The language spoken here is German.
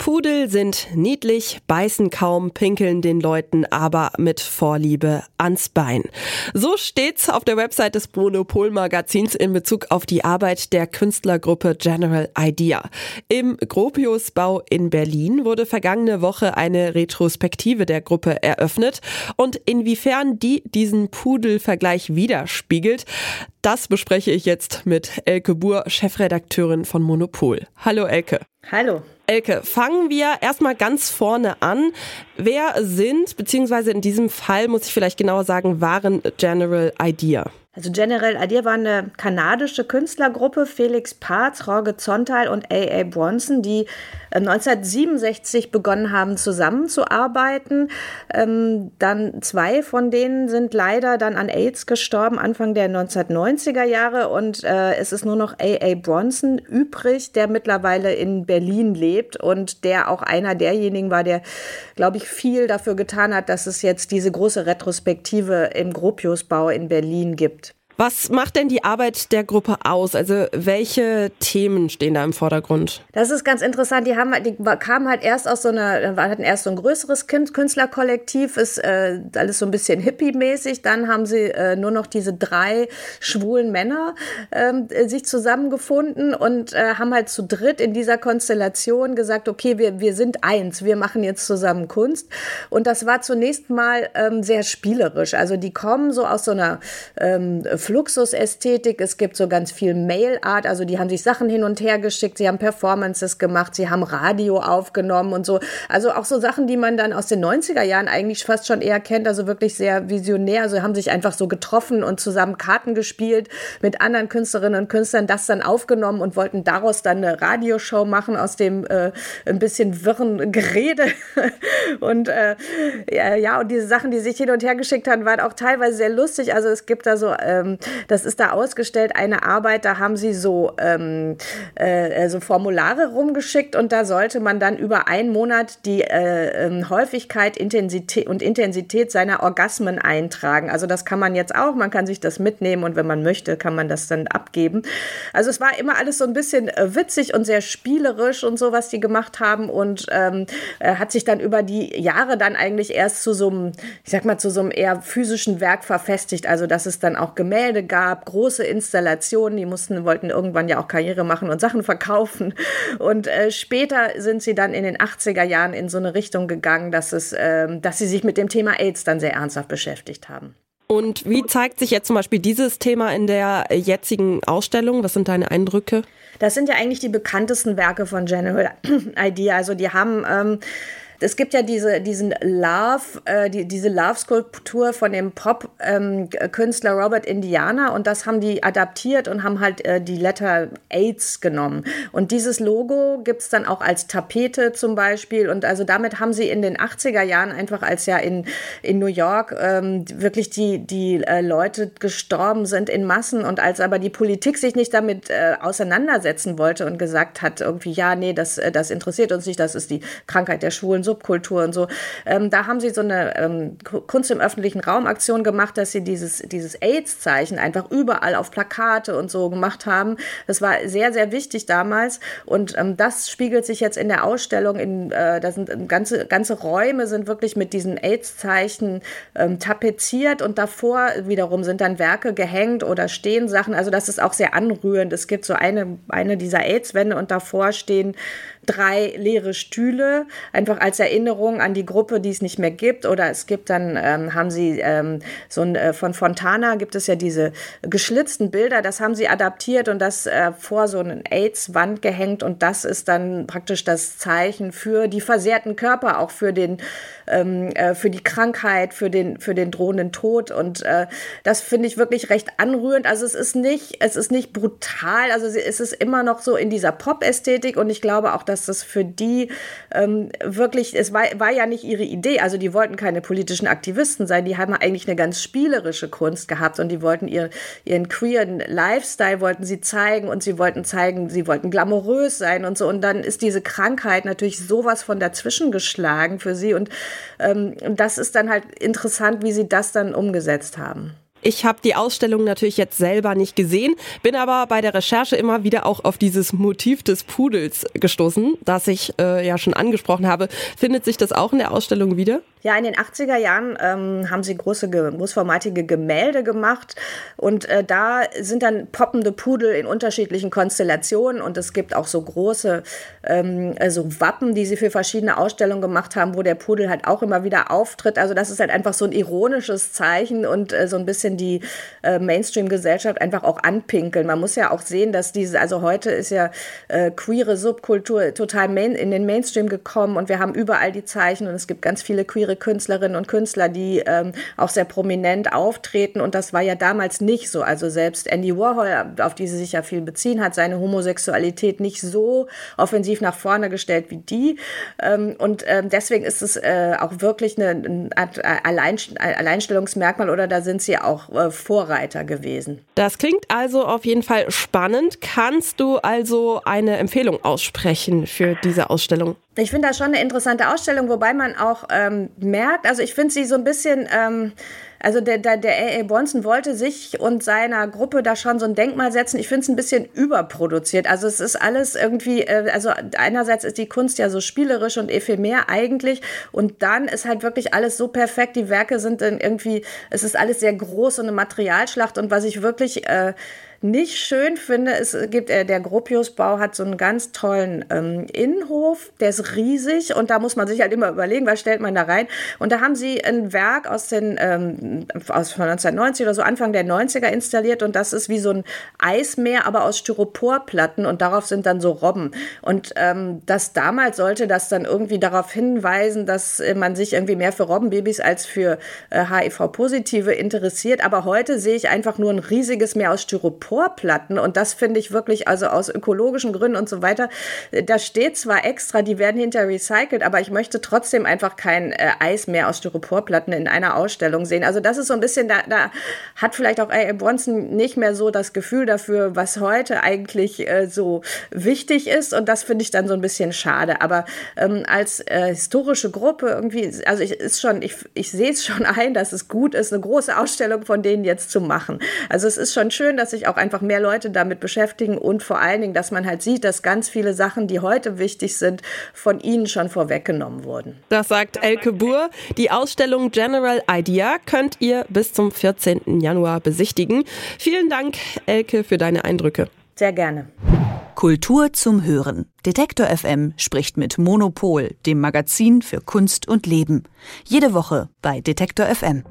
Pudel sind niedlich, beißen kaum, pinkeln den Leuten aber mit Vorliebe ans Bein. So steht's auf der Website des Monopol Magazins in Bezug auf die Arbeit der Künstlergruppe General Idea. Im Gropiusbau in Berlin wurde vergangene Woche eine Retrospektive der Gruppe eröffnet und inwiefern die diesen Pudelvergleich widerspiegelt, das bespreche ich jetzt mit Elke Buhr, Chefredakteurin von Monopol. Hallo Elke. Hallo. Elke, fangen wir erstmal ganz vorne an. Wer sind, beziehungsweise in diesem Fall muss ich vielleicht genauer sagen, waren General Idea? Also General Idea war eine kanadische Künstlergruppe, Felix Parz, Jorge Zontal und A.A. Bronson, die 1967 äh, begonnen haben zusammenzuarbeiten. Ähm, dann zwei von denen sind leider dann an AIDS gestorben, Anfang der 1990er Jahre. Und äh, es ist nur noch A.A. Bronson übrig, der mittlerweile in Berlin lebt und der auch einer derjenigen war, der, glaube ich, viel dafür getan hat, dass es jetzt diese große Retrospektive im Gropiusbau in Berlin gibt. Was macht denn die Arbeit der Gruppe aus? Also welche Themen stehen da im Vordergrund? Das ist ganz interessant. Die, haben, die kamen halt erst aus so einer, hatten erst so ein größeres Künstlerkollektiv, ist äh, alles so ein bisschen hippie-mäßig. Dann haben sie äh, nur noch diese drei schwulen Männer äh, sich zusammengefunden und äh, haben halt zu dritt in dieser Konstellation gesagt, okay, wir, wir sind eins, wir machen jetzt zusammen Kunst. Und das war zunächst mal ähm, sehr spielerisch. Also die kommen so aus so einer ähm, Fluxusästhetik. Es gibt so ganz viel Mail-Art, also die haben sich Sachen hin und her geschickt, sie haben Performances gemacht, sie haben Radio aufgenommen und so. Also auch so Sachen, die man dann aus den 90er Jahren eigentlich fast schon eher kennt, also wirklich sehr visionär. Also haben sich einfach so getroffen und zusammen Karten gespielt mit anderen Künstlerinnen und Künstlern, das dann aufgenommen und wollten daraus dann eine Radioshow machen aus dem äh, ein bisschen wirren Gerede. und äh, ja, und diese Sachen, die sich hin und her geschickt haben, waren auch teilweise sehr lustig. Also es gibt da so ähm, das ist da ausgestellt, eine Arbeit, da haben sie so, ähm, äh, so Formulare rumgeschickt und da sollte man dann über einen Monat die äh, ähm, Häufigkeit Intensität und Intensität seiner Orgasmen eintragen. Also das kann man jetzt auch, man kann sich das mitnehmen und wenn man möchte, kann man das dann abgeben. Also es war immer alles so ein bisschen äh, witzig und sehr spielerisch und so, was die gemacht haben und ähm, äh, hat sich dann über die Jahre dann eigentlich erst zu so einem, ich sag mal, zu so einem eher physischen Werk verfestigt. Also dass es dann auch Gemälde Gemälde gab, große Installationen, die mussten, wollten irgendwann ja auch Karriere machen und Sachen verkaufen. Und äh, später sind sie dann in den 80er Jahren in so eine Richtung gegangen, dass, es, äh, dass sie sich mit dem Thema AIDS dann sehr ernsthaft beschäftigt haben. Und wie zeigt sich jetzt zum Beispiel dieses Thema in der jetzigen Ausstellung? Was sind deine Eindrücke? Das sind ja eigentlich die bekanntesten Werke von General Idea. Also die haben ähm, es gibt ja diese, diesen Love, äh, die, diese Love-Skulptur von dem Pop-Künstler ähm, Robert Indiana und das haben die adaptiert und haben halt äh, die Letter AIDS genommen. Und dieses Logo gibt es dann auch als Tapete zum Beispiel. Und also damit haben sie in den 80er Jahren einfach, als ja in, in New York ähm, wirklich die, die äh, Leute gestorben sind in Massen und als aber die Politik sich nicht damit äh, auseinandersetzen wollte und gesagt hat, irgendwie, ja, nee, das, äh, das interessiert uns nicht, das ist die Krankheit der Schwulen Subkultur und so. Ähm, da haben sie so eine ähm, Kunst im öffentlichen Raum Aktion gemacht, dass sie dieses, dieses AIDS-Zeichen einfach überall auf Plakate und so gemacht haben. Das war sehr, sehr wichtig damals und ähm, das spiegelt sich jetzt in der Ausstellung. In, äh, da sind ganze, ganze Räume sind wirklich mit diesen AIDS-Zeichen ähm, tapeziert und davor wiederum sind dann Werke gehängt oder stehen Sachen. Also das ist auch sehr anrührend. Es gibt so eine, eine dieser AIDS-Wände und davor stehen drei leere Stühle, einfach als Erinnerung an die Gruppe, die es nicht mehr gibt. Oder es gibt dann, ähm, haben sie ähm, so ein, äh, von Fontana gibt es ja diese geschlitzten Bilder, das haben sie adaptiert und das äh, vor so eine AIDS-Wand gehängt. Und das ist dann praktisch das Zeichen für die versehrten Körper, auch für den, ähm, äh, für die Krankheit, für den, für den drohenden Tod. Und äh, das finde ich wirklich recht anrührend. Also es ist nicht, es ist nicht brutal, also es ist immer noch so in dieser Pop-Ästhetik. Und ich glaube auch, dass das für die ähm, wirklich, es war, war ja nicht ihre Idee, also die wollten keine politischen Aktivisten sein, die haben eigentlich eine ganz spielerische Kunst gehabt und die wollten ihr, ihren queeren Lifestyle wollten sie zeigen und sie wollten zeigen, sie wollten glamourös sein und so. Und dann ist diese Krankheit natürlich sowas von dazwischen geschlagen für sie. Und ähm, das ist dann halt interessant, wie sie das dann umgesetzt haben. Ich habe die Ausstellung natürlich jetzt selber nicht gesehen, bin aber bei der Recherche immer wieder auch auf dieses Motiv des Pudels gestoßen, das ich äh, ja schon angesprochen habe. Findet sich das auch in der Ausstellung wieder? Ja, in den 80er Jahren ähm, haben sie große, großformatige Gemälde gemacht und äh, da sind dann poppende Pudel in unterschiedlichen Konstellationen und es gibt auch so große ähm, also Wappen, die sie für verschiedene Ausstellungen gemacht haben, wo der Pudel halt auch immer wieder auftritt. Also das ist halt einfach so ein ironisches Zeichen und äh, so ein bisschen die äh, Mainstream-Gesellschaft einfach auch anpinkeln. Man muss ja auch sehen, dass diese, also heute ist ja äh, queere Subkultur total main, in den Mainstream gekommen und wir haben überall die Zeichen und es gibt ganz viele queere Künstlerinnen und Künstler, die ähm, auch sehr prominent auftreten. Und das war ja damals nicht so. Also selbst Andy Warhol, auf die sie sich ja viel beziehen, hat seine Homosexualität nicht so offensiv nach vorne gestellt wie die. Ähm, und ähm, deswegen ist es äh, auch wirklich eine, eine Alleinstellungsmerkmal oder da sind sie auch äh, Vorreiter gewesen. Das klingt also auf jeden Fall spannend. Kannst du also eine Empfehlung aussprechen für diese Ausstellung? Ich finde das schon eine interessante Ausstellung, wobei man auch ähm, merkt, also ich finde sie so ein bisschen, ähm, also der, der, der A.A. Bronson wollte sich und seiner Gruppe da schon so ein Denkmal setzen. Ich finde es ein bisschen überproduziert. Also es ist alles irgendwie, äh, also einerseits ist die Kunst ja so spielerisch und ephemer eigentlich und dann ist halt wirklich alles so perfekt. Die Werke sind dann irgendwie, es ist alles sehr groß und eine Materialschlacht und was ich wirklich... Äh, nicht schön finde, es gibt, äh, der Gropiusbau hat so einen ganz tollen ähm, Innenhof, der ist riesig und da muss man sich halt immer überlegen, was stellt man da rein. Und da haben sie ein Werk aus den, ähm, aus 1990 oder so, Anfang der 90er installiert und das ist wie so ein Eismeer, aber aus Styroporplatten und darauf sind dann so Robben. Und ähm, das damals sollte das dann irgendwie darauf hinweisen, dass äh, man sich irgendwie mehr für Robbenbabys als für äh, HIV-Positive interessiert. Aber heute sehe ich einfach nur ein riesiges Meer aus Styropor Styroporplatten und das finde ich wirklich, also aus ökologischen Gründen und so weiter, da steht zwar extra, die werden hinter recycelt, aber ich möchte trotzdem einfach kein äh, Eis mehr aus Styroporplatten in einer Ausstellung sehen. Also das ist so ein bisschen, da, da hat vielleicht auch A.A. Bronson nicht mehr so das Gefühl dafür, was heute eigentlich äh, so wichtig ist und das finde ich dann so ein bisschen schade. Aber ähm, als äh, historische Gruppe irgendwie, also ich ist schon, ich, ich sehe es schon ein, dass es gut ist, eine große Ausstellung von denen jetzt zu machen. Also es ist schon schön, dass sich auch einfach mehr Leute damit beschäftigen und vor allen Dingen, dass man halt sieht, dass ganz viele Sachen, die heute wichtig sind, von ihnen schon vorweggenommen wurden. Das sagt Elke Buhr. Die Ausstellung General Idea könnt ihr bis zum 14. Januar besichtigen. Vielen Dank, Elke, für deine Eindrücke. Sehr gerne. Kultur zum Hören. Detektor FM spricht mit Monopol, dem Magazin für Kunst und Leben. Jede Woche bei Detektor FM.